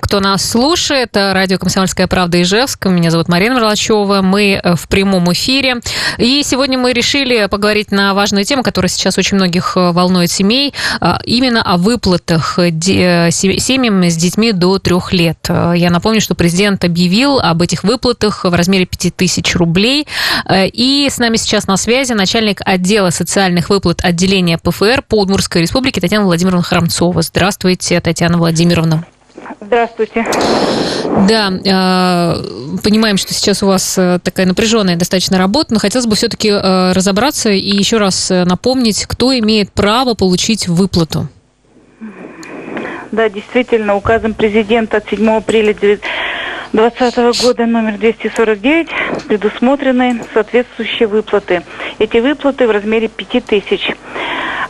Кто нас слушает, радио «Комсомольская правда» Ижевск. Меня зовут Марина Мерлачева. Мы э, в прямом эфире. И сегодня мы решили поговорить на важную тему, которая сейчас очень многих э, волнует семей, а, именно о выплатах э, семьям с детьми до трех лет. Я напомню, что президент объявил об этих выплатах в размере 5000 рублей. И с нами сейчас на связи начальник отдела социальных выплат отделения ПФР по Удмуртской республике Татьяна Владимировна Храмцова. Здравствуйте, Татьяна Владимировна. Здравствуйте. Да, э, понимаем, что сейчас у вас э, такая напряженная достаточно работа, но хотелось бы все-таки э, разобраться и еще раз напомнить, кто имеет право получить выплату. Да, действительно, указом президента от 7 апреля 2020 года номер 249 предусмотрены соответствующие выплаты. Эти выплаты в размере 5000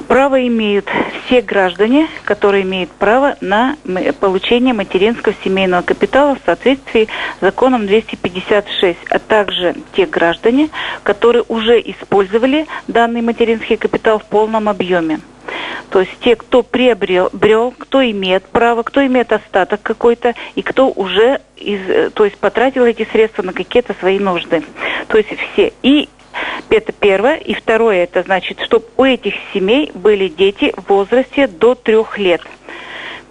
Право имеют все граждане, которые имеют право на получение материнского семейного капитала в соответствии с законом 256, а также те граждане, которые уже использовали данный материнский капитал в полном объеме. То есть те, кто приобрел, брел, кто имеет право, кто имеет остаток какой-то, и кто уже из, то есть потратил эти средства на какие-то свои нужды. То есть все. И это первое. И второе, это значит, чтобы у этих семей были дети в возрасте до трех лет.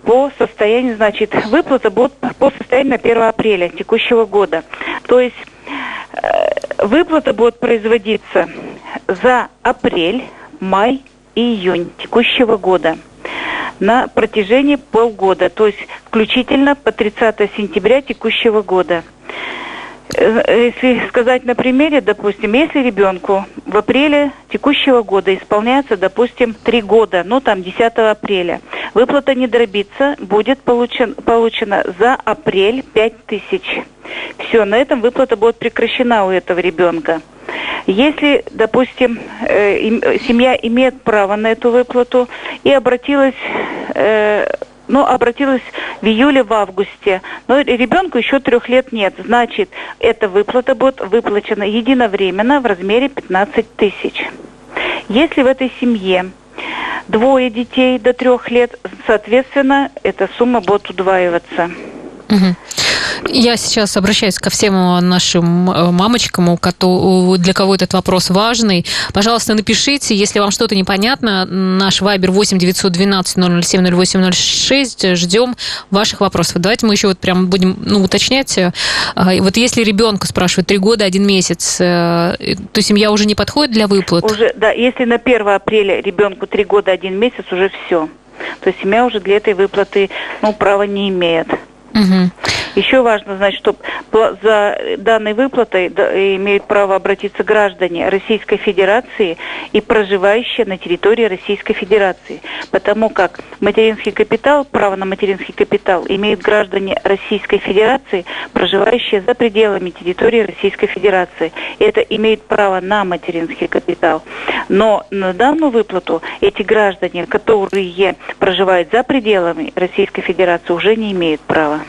По состоянию, значит, выплата будет по состоянию на 1 апреля текущего года. То есть э, выплата будет производиться за апрель, май и июнь текущего года на протяжении полгода, то есть включительно по 30 сентября текущего года. Если сказать на примере, допустим, если ребенку в апреле текущего года исполняется, допустим, три года, ну там 10 апреля, выплата не дробится, будет получен, получена за апрель 5 тысяч. Все, на этом выплата будет прекращена у этого ребенка. Если, допустим, э, семья имеет право на эту выплату и обратилась э, но обратилась в июле, в августе. Но ребенку еще трех лет нет. Значит, эта выплата будет выплачена единовременно в размере 15 тысяч. Если в этой семье двое детей до трех лет, соответственно, эта сумма будет удваиваться. Угу. Я сейчас обращаюсь ко всем нашим э, мамочкам, для кого этот вопрос важный. Пожалуйста, напишите, если вам что-то непонятно. Наш вайбер 8 912 007 0806. Ждем ваших вопросов. Давайте мы еще вот прям будем ну, уточнять. Э, вот если ребенку спрашивают три года, один месяц, э, то семья уже не подходит для выплат? Уже, да. Если на 1 апреля ребенку три года, один месяц, уже все. То есть семья уже для этой выплаты ну, права не имеет. Угу. Еще важно знать, что за данной выплатой имеют право обратиться граждане Российской Федерации и проживающие на территории Российской Федерации, потому как материнский капитал, право на материнский капитал имеют граждане Российской Федерации, проживающие за пределами территории Российской Федерации. Это имеют право на материнский капитал. Но на данную выплату эти граждане, которые проживают за пределами Российской Федерации, уже не имеют права.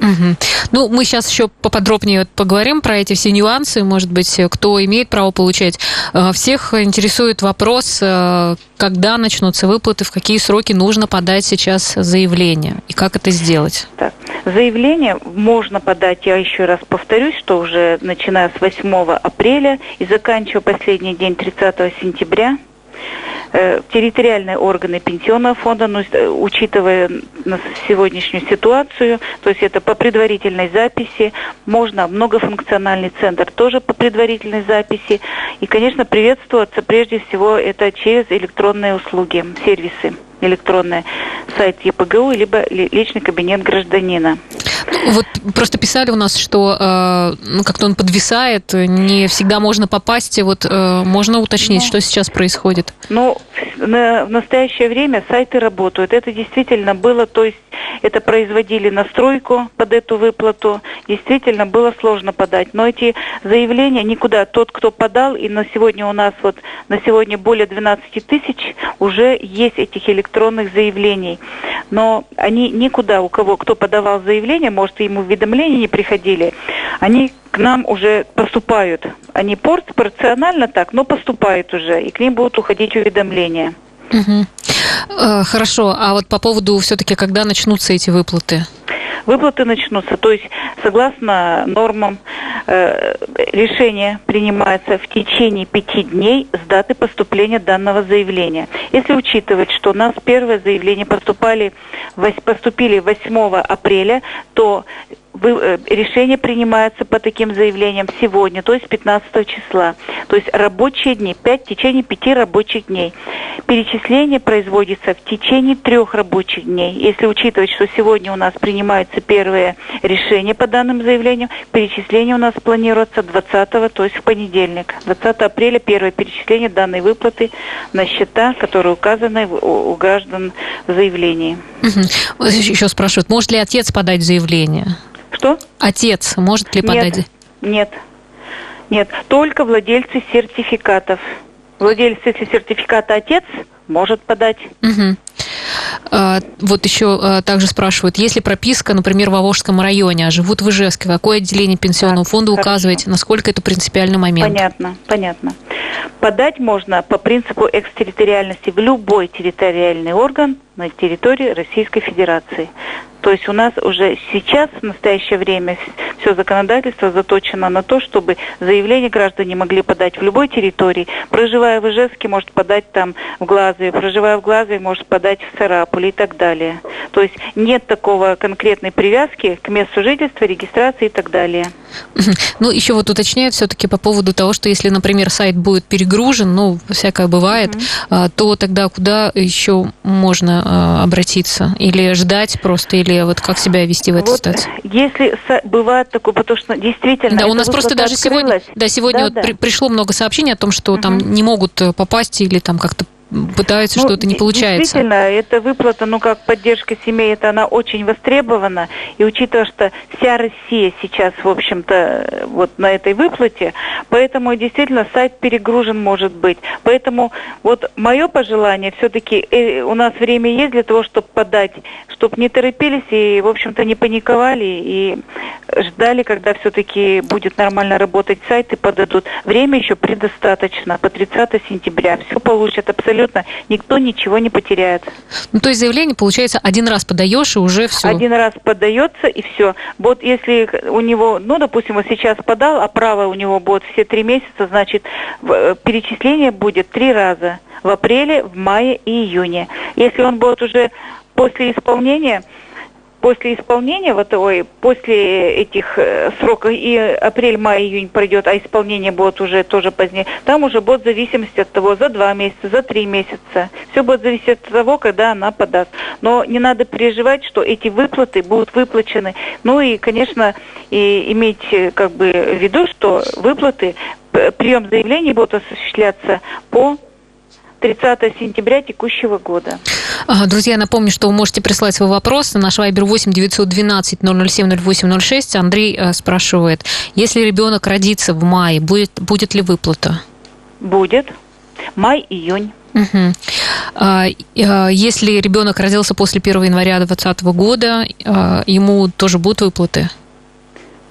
Угу. Ну, мы сейчас еще поподробнее поговорим про эти все нюансы, может быть, кто имеет право получать. Э, всех интересует вопрос, э, когда начнутся выплаты, в какие сроки нужно подать сейчас заявление и как это сделать? Так. Заявление можно подать, я еще раз повторюсь, что уже начиная с 8 апреля и заканчивая последний день 30 сентября территориальные органы пенсионного фонда, но, э, учитывая сегодняшнюю ситуацию, то есть это по предварительной записи, можно многофункциональный центр тоже по предварительной записи. И, конечно, приветствоваться прежде всего это через электронные услуги, сервисы электронные, сайт ЕПГУ, либо личный кабинет гражданина. Вот просто писали у нас, что э, ну, как-то он подвисает, не всегда можно попасть. Вот э, можно уточнить, ну, что сейчас происходит? Ну, на, в настоящее время сайты работают. Это действительно было, то есть это производили настройку под эту выплату. Действительно было сложно подать. Но эти заявления никуда. Тот, кто подал, и на сегодня у нас вот на сегодня более 12 тысяч уже есть этих электронных заявлений. Но они никуда, у кого, кто подавал заявление, может, ему уведомления не приходили, они к нам уже поступают. Они порционально так, но поступают уже, и к ним будут уходить уведомления. Угу. Хорошо, а вот по поводу все-таки, когда начнутся эти выплаты? выплаты начнутся. То есть, согласно нормам, э, решение принимается в течение пяти дней с даты поступления данного заявления. Если учитывать, что у нас первое заявление поступали, поступили 8 апреля, то Э, решение принимается по таким заявлениям сегодня, то есть 15 числа. То есть рабочие дни, 5 в течение 5 рабочих дней. Перечисление производится в течение трех рабочих дней. Если учитывать, что сегодня у нас принимаются первые решения по данным заявлениям, перечисление у нас планируется 20 то есть в понедельник. 20 апреля первое перечисление данной выплаты на счета, которые указаны у граждан в заявлении. Угу. Еще спрашивают, может ли отец подать заявление? Отец может ли подать? Нет, нет, нет. Только владельцы сертификатов. Владелец, сертификата отец, может подать. Угу. Вот еще а, также спрашивают, если прописка, например, в Авожском районе, а живут в Ижевске, какое отделение пенсионного так, фонда хорошо. указываете, насколько это принципиальный момент? Понятно, понятно. Подать можно по принципу экстерриториальности в любой территориальный орган на территории Российской Федерации. То есть у нас уже сейчас, в настоящее время, все законодательство заточено на то, чтобы заявление граждане могли подать в любой территории. Проживая в Ижевске, может подать там в Глазове, проживая в Глазове, может подать в Сарапуле и так далее. То есть нет такого конкретной привязки к месту жительства, регистрации и так далее. Ну, еще вот уточняют все-таки по поводу того, что если, например, сайт будет перегружен, ну, всякое бывает, угу. то тогда куда еще можно обратиться? Или ждать просто, или вот как себя вести в этой вот ситуации? Если бывает такое, потому что действительно... Да, у нас просто даже сегодня, да, сегодня да, вот да. При, пришло много сообщений о том, что угу. там не могут э, попасть или там как-то пытаются, ну, что-то не получается. Действительно, эта выплата, ну, как поддержка семей, это она очень востребована. И учитывая, что вся Россия сейчас, в общем-то, вот на этой выплате, поэтому действительно сайт перегружен может быть. Поэтому вот мое пожелание, все-таки э, у нас время есть для того, чтобы подать, чтобы не торопились и, в общем-то, не паниковали и ждали, когда все-таки будет нормально работать сайт и подадут. Время еще предостаточно, по 30 сентября. Все получат абсолютно абсолютно никто ничего не потеряет. Ну, то есть заявление, получается, один раз подаешь и уже все. Один раз подается и все. Вот если у него, ну, допустим, вот сейчас подал, а право у него будет все три месяца, значит, э, перечисление будет три раза. В апреле, в мае и июне. Если он будет уже после исполнения, после исполнения, вот, ой, после этих э, сроков, и апрель, май, июнь пройдет, а исполнение будет уже тоже позднее, там уже будет зависимость от того, за два месяца, за три месяца. Все будет зависеть от того, когда она подаст. Но не надо переживать, что эти выплаты будут выплачены. Ну и, конечно, и иметь э, как бы в виду, что выплаты, прием заявлений будут осуществляться по 30 сентября текущего года. Друзья, напомню, что вы можете прислать свой вопрос на наш вайбер 8 912 007 0806. Андрей э, спрашивает, если ребенок родится в мае, будет, будет ли выплата? Будет. Май-июнь. Угу. Если ребенок родился после 1 января 2020 года, а, ему тоже будут выплаты?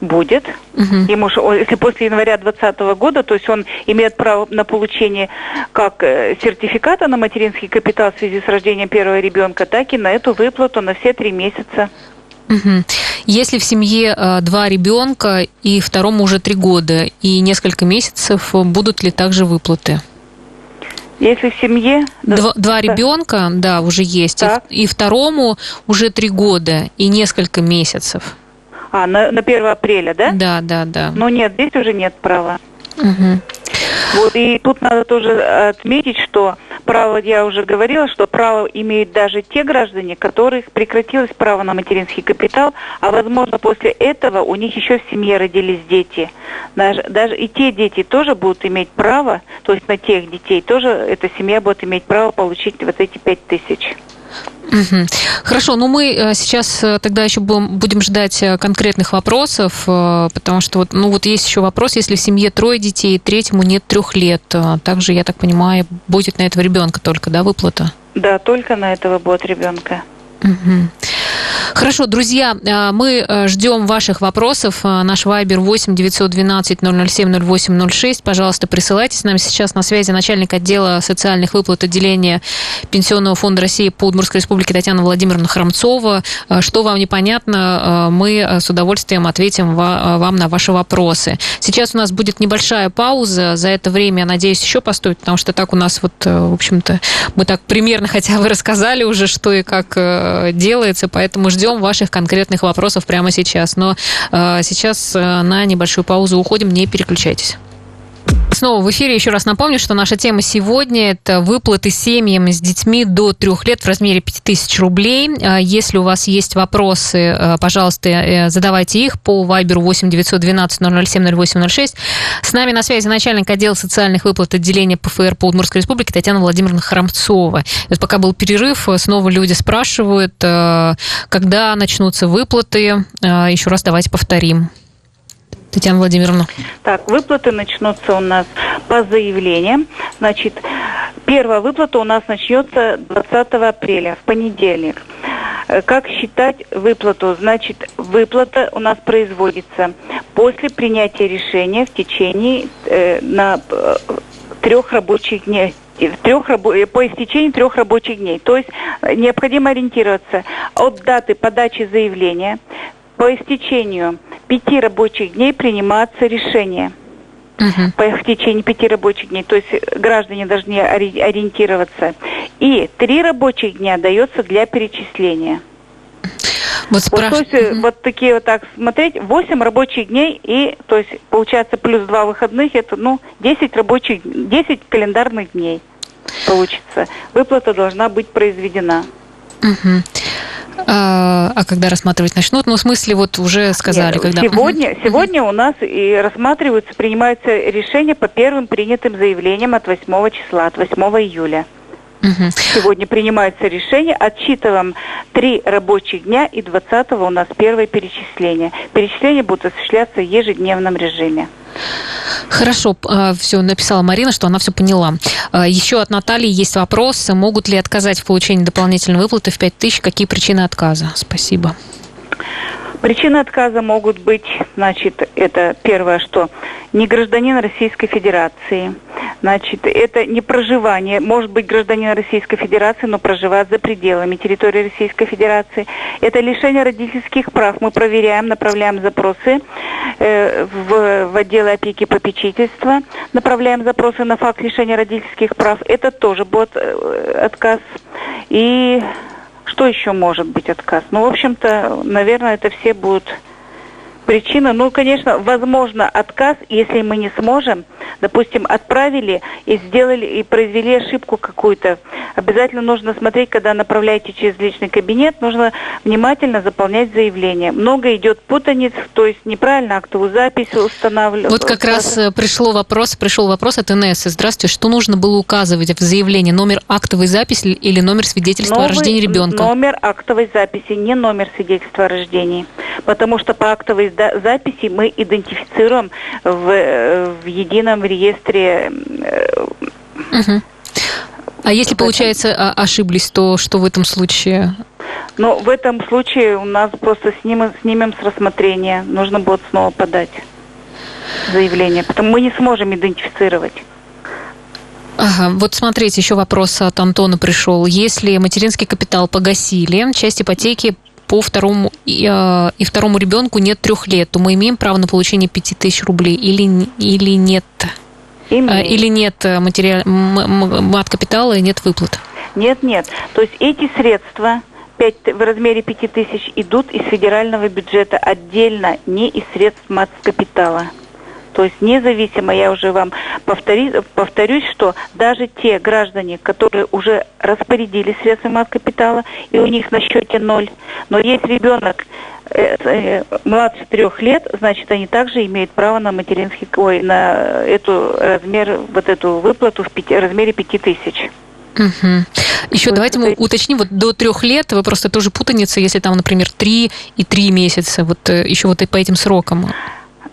Будет. Угу. Ему, если после января 2020 года, то есть он имеет право на получение как э, сертификата на материнский капитал в связи с рождением первого ребенка, так и на эту выплату на все три месяца. Угу. Если в семье э, два ребенка и второму уже три года и несколько месяцев, будут ли также выплаты? Если в семье... Два, два ребенка, да, уже есть. И, и второму уже три года и несколько месяцев. А, на, на 1 апреля, да? Да, да, да. Но нет, здесь уже нет права. Угу. Вот, и тут надо тоже отметить, что право, я уже говорила, что право имеют даже те граждане, которых прекратилось право на материнский капитал, а возможно после этого у них еще в семье родились дети. Даже, даже и те дети тоже будут иметь право, то есть на тех детей тоже эта семья будет иметь право получить вот эти пять тысяч. Угу. Хорошо, ну мы э, сейчас э, тогда еще будем ждать э, конкретных вопросов, потому что вот, ну вот есть еще вопрос, если в семье трое детей, третьему нет трех лет, также, я так понимаю, будет на этого ребенка только, да, выплата? Да, только на этого будет ребенка. Угу. Хорошо, друзья, э, мы э, ждем ваших вопросов. Э, наш вайбер 8 912 007 0806. Пожалуйста, присылайте. С нами сейчас на связи начальник отдела социальных выплат отделения Пенсионного фонда России по Удмуртской республике Татьяна Владимировна Храмцова. Что вам непонятно, мы с удовольствием ответим вам на ваши вопросы. Сейчас у нас будет небольшая пауза. За это время, я надеюсь, еще поступит, потому что так у нас вот, в общем-то, мы так примерно хотя бы рассказали уже, что и как делается, поэтому ждем ваших конкретных вопросов прямо сейчас. Но э, сейчас э, на небольшую паузу уходим, не переключайтесь. Снова в эфире еще раз напомню, что наша тема сегодня – это выплаты семьям с детьми до трех лет в размере 5000 рублей. А если у вас есть вопросы, э, пожалуйста, э, задавайте их по Viber 8 912 007 0806. С нами на связи начальник отдела социальных выплат отделения ПФР по Удмуртской республике Татьяна Владимировна Храмцова. Вот пока был перерыв, снова люди спрашивают, э, когда начнутся выплаты. Еще раз давайте повторим. Татьяна Владимировна. Так, выплаты начнутся у нас по заявлениям. Значит, первая выплата у нас начнется 20 апреля, в понедельник. Э, как считать выплату? Значит, выплата у нас производится после принятия решения в течение э, на э, трех рабочих дней трех, э, по истечении трех рабочих дней. То есть э, необходимо ориентироваться от даты подачи заявления по истечению пяти рабочих дней приниматься решение. Uh-huh. в течение пяти рабочих дней. То есть граждане должны ориентироваться. И три рабочих дня дается для перечисления. Вот, спраш... вот, то есть, угу. вот такие вот так смотреть, 8 рабочих дней и, то есть, получается, плюс 2 выходных, это, ну, 10 рабочих, 10 календарных дней получится. Выплата должна быть произведена. Угу. А, а когда рассматривать начнут? Ну, в смысле, вот уже сказали, Нет, когда... Сегодня, угу. сегодня у нас и рассматриваются, принимаются решения по первым принятым заявлениям от 8 числа, от 8 июля. Угу. Сегодня принимается решение, отчитываем три рабочих дня и 20 у нас первое перечисление. Перечисления будут осуществляться в ежедневном режиме. Хорошо, а, все написала Марина, что она все поняла. А, Еще от Натальи есть вопрос. Могут ли отказать в получении дополнительной выплаты в 5 тысяч? Какие причины отказа? Спасибо. Причины отказа могут быть, значит, это первое, что не гражданин Российской Федерации, значит, это не проживание, может быть гражданин Российской Федерации, но проживает за пределами территории Российской Федерации. Это лишение родительских прав. Мы проверяем, направляем запросы э, в, в отделы опеки и попечительства, направляем запросы на факт лишения родительских прав. Это тоже будет э, отказ. И что еще может быть отказ? Ну, в общем-то, наверное, это все будут причина, ну, конечно, возможно отказ, если мы не сможем, допустим, отправили и сделали, и произвели ошибку какую-то. Обязательно нужно смотреть, когда направляете через личный кабинет, нужно внимательно заполнять заявление. Много идет путаниц, то есть неправильно актовую запись устанавливать. Вот как раз э, пришло вопрос, пришел вопрос от НС. Здравствуйте, что нужно было указывать в заявлении? Номер актовой записи или номер свидетельства Новый, о рождении ребенка? Номер актовой записи, не номер свидетельства о рождении. Потому что по актовой записи мы идентифицируем в, в едином реестре. Угу. А если, получается, ошиблись, то что в этом случае? Ну, в этом случае у нас просто снимем, снимем с рассмотрения. Нужно будет снова подать заявление, потому мы не сможем идентифицировать. Ага, вот смотрите, еще вопрос от Антона пришел. Если материнский капитал погасили, часть ипотеки по второму и, э, и второму ребенку нет трех лет, то мы имеем право на получение пяти тысяч рублей или, или нет? Имеем. Э, или нет э, материал, мат капитала и нет выплат? Нет, нет. То есть эти средства 5, в размере 5 тысяч идут из федерального бюджета отдельно, не из средств мат капитала. То есть независимо, я уже вам повтори, повторюсь, что даже те граждане, которые уже распорядились средствами от капитала, и у них на счете ноль, но есть ребенок э, э, младше трех лет, значит, они также имеют право на материнский, ой, на эту размер, вот эту выплату в пяти, размере пяти тысяч. Угу. Еще вот давайте мы уточним, вот до трех лет вы просто тоже путаница, если там, например, три и три месяца, вот э, еще вот и по этим срокам.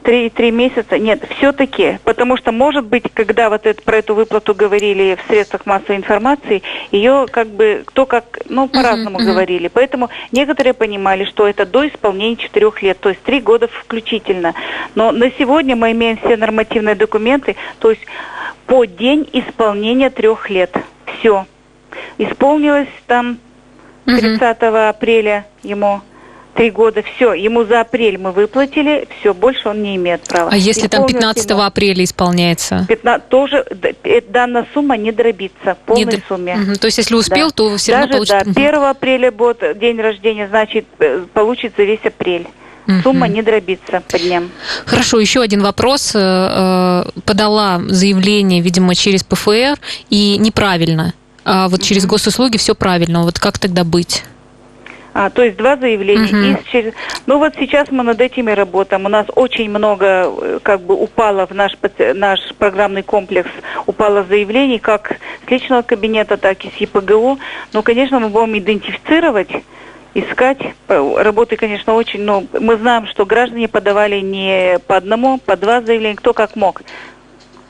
Три, три месяца? Нет, все-таки, потому что, может быть, когда вот это, про эту выплату говорили в средствах массовой информации, ее как бы кто как, ну, по-разному uh-huh, uh-huh. говорили. Поэтому некоторые понимали, что это до исполнения четырех лет, то есть три года включительно. Но на сегодня мы имеем все нормативные документы, то есть по день исполнения трех лет. Все. Исполнилось там 30 uh-huh. апреля ему три года, все, ему за апрель мы выплатили, все, больше он не имеет права. А если там 15 ему, апреля исполняется? 15, тоже э, данная сумма не дробится, в полной не сумме. Угу, то есть если успел, да. то все равно Даже, получит... Да, 1 апреля будет день рождения, значит, э, получится весь апрель. Сумма не дробится по дням. Хорошо, еще один вопрос. Э, подала заявление, видимо, через ПФР и неправильно. А вот через госуслуги все правильно. Вот как тогда быть? А, то есть два заявления. Uh-huh. И через... Ну вот сейчас мы над этими работаем. У нас очень много э, как бы упало в наш, наш программный комплекс, упало заявлений как с личного кабинета, так и с ЕПГУ. Но, конечно, мы будем идентифицировать искать. Работы, конечно, очень, но мы знаем, что граждане подавали не по одному, по два заявления, кто как мог.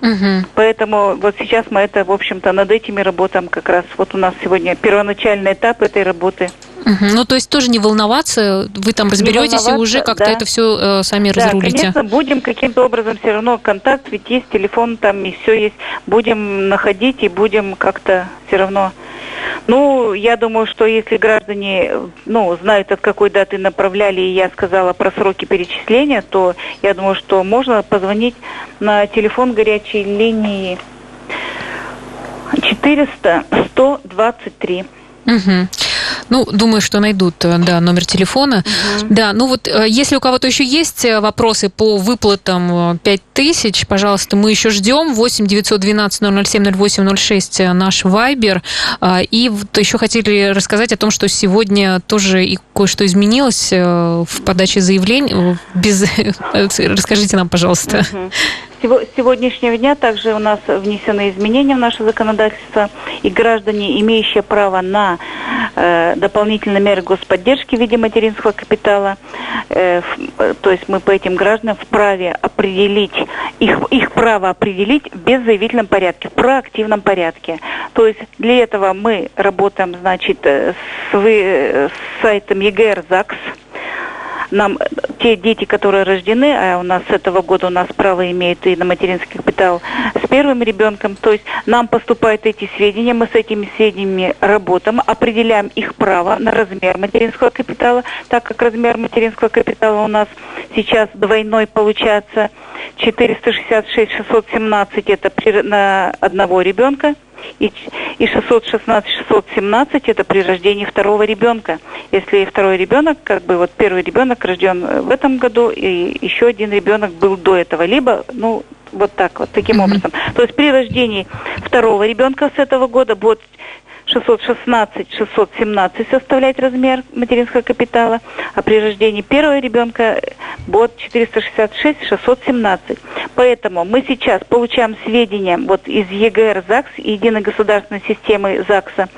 Угу. Поэтому вот сейчас мы это, в общем-то, над этими работаем как раз. Вот у нас сегодня первоначальный этап этой работы. Угу. Ну, то есть тоже не волноваться, вы там разберетесь и уже как-то да. это все э, сами да, разрулите. конечно, будем каким-то образом все равно контакт, ведь есть телефон там и все есть. Будем находить и будем как-то все равно ну, я думаю, что если граждане, ну, знают, от какой даты направляли, и я сказала про сроки перечисления, то я думаю, что можно позвонить на телефон горячей линии 400 123. Угу. Ну, думаю, что найдут, э, да, номер телефона. Угу. Да, ну вот, э, если у кого-то еще есть э, вопросы по выплатам 5000, пожалуйста, мы еще ждем. 8 912 007 08 06 наш Вайбер. И вот еще хотели рассказать о том, что сегодня тоже и кое-что изменилось в подаче заявлений. Без... Расскажите нам, пожалуйста. Угу с сегодняшнего дня также у нас внесены изменения в наше законодательство, и граждане, имеющие право на дополнительные меры господдержки в виде материнского капитала, э, э, то есть мы по этим гражданам вправе определить, их, их право определить в беззаявительном порядке, в проактивном порядке. То есть для этого мы работаем, значит, э, с, вы, э, с сайтом ЕГР ЗАГС, нам те дети, которые рождены, а у нас с этого года у нас право имеют и на материнский капитал с первым ребенком, то есть нам поступают эти сведения, мы с этими сведениями работаем, определяем их право на размер материнского капитала, так как размер материнского капитала у нас сейчас двойной получается 466-617 это на одного ребенка, и, и 616-617 это при рождении второго ребенка. Если второй ребенок, как бы вот первый ребенок рожден в этом году, и еще один ребенок был до этого, либо, ну, вот так вот, таким mm-hmm. образом. То есть при рождении второго ребенка с этого года будет 616-617 составлять размер материнского капитала, а при рождении первого ребенка будет 466-617. Поэтому мы сейчас получаем сведения вот из ЕГР ЗАГС, Единой государственной системы ЗАГСа,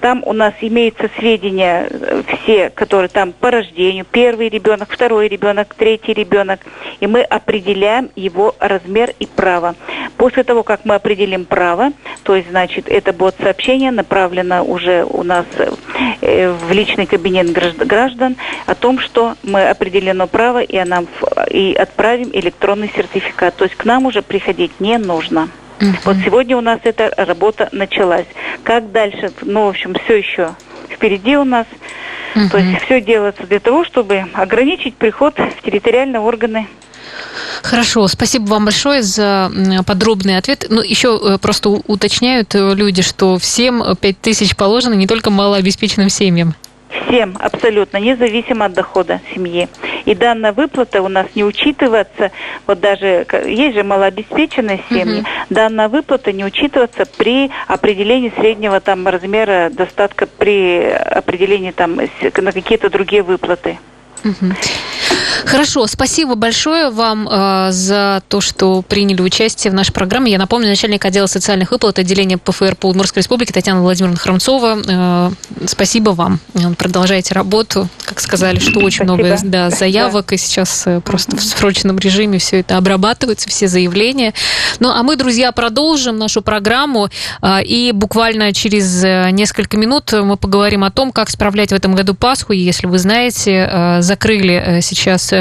там у нас имеются сведения э, все, которые там по рождению, первый ребенок, второй ребенок, третий ребенок, и мы определяем его размер и право. После того, как мы определим право, то есть, значит, это будет сообщение направлено уже у нас э, в личный кабинет граждан о том, что мы определено право и, нам, и отправим электронный сертификат. То есть к нам уже приходить не нужно. Uh-huh. Вот сегодня у нас эта работа началась. Как дальше? Ну, в общем, все еще впереди у нас. Uh-huh. То есть все делается для того, чтобы ограничить приход в территориальные органы Хорошо, спасибо вам большое за подробный ответ. Ну, еще э, просто уточняют э, люди, что всем 5 тысяч положено, не только малообеспеченным семьям. Всем, абсолютно, независимо от дохода семьи. И данная выплата у нас не учитывается, вот даже есть же малообеспеченные семьи, угу. данная выплата не учитывается при определении среднего там размера достатка, при определении там на какие-то другие выплаты. Угу. Хорошо, спасибо большое вам э, за то, что приняли участие в нашей программе. Я напомню, начальник отдела социальных выплат отделения ПФР по Удмуртской республике Татьяна Владимировна Хромцова. Э, спасибо вам. Продолжайте работу. Как сказали, что очень спасибо. много да, заявок, да. и сейчас э, просто в срочном режиме все это обрабатывается, все заявления. Ну, а мы, друзья, продолжим нашу программу, э, и буквально через э, несколько минут мы поговорим о том, как справлять в этом году Пасху. Если вы знаете, э, закрыли э, сейчас, э,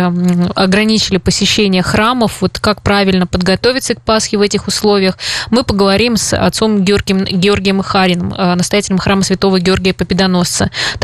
ограничили посещение храмов, вот как правильно подготовиться к Пасхе в этих условиях, мы поговорим с отцом Георгием, Георгием Хариным, настоятелем храма святого Георгия Победоносца. Так